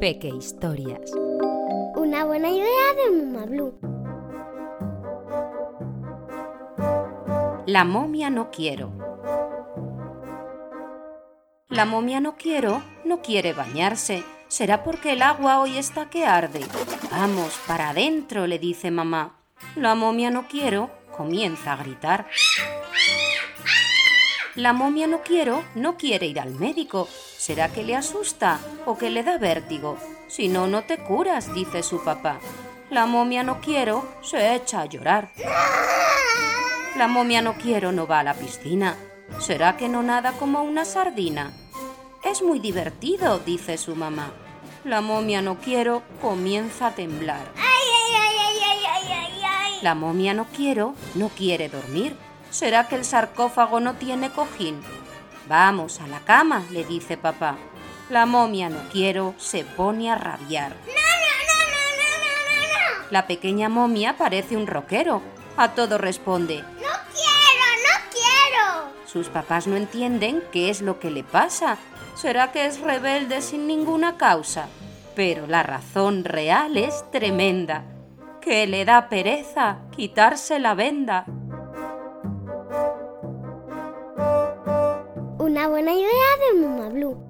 Peque Historias. Una buena idea de Muma Blue. La momia no quiero. La momia no quiero no quiere bañarse. Será porque el agua hoy está que arde. Vamos, para adentro, le dice mamá. La momia no quiero comienza a gritar. La momia no quiero no quiere ir al médico. ¿Será que le asusta o que le da vértigo? Si no, no te curas, dice su papá. La momia no quiero se echa a llorar. La momia no quiero no va a la piscina. ¿Será que no nada como una sardina? Es muy divertido, dice su mamá. La momia no quiero comienza a temblar. La momia no quiero no quiere dormir. ¿Será que el sarcófago no tiene cojín? Vamos a la cama, le dice papá. La momia no quiero se pone a rabiar. La pequeña momia parece un roquero. A todo responde, sus papás no entienden qué es lo que le pasa. ¿Será que es rebelde sin ninguna causa? Pero la razón real es tremenda, que le da pereza quitarse la venda. una buena idea de Mamá Blue.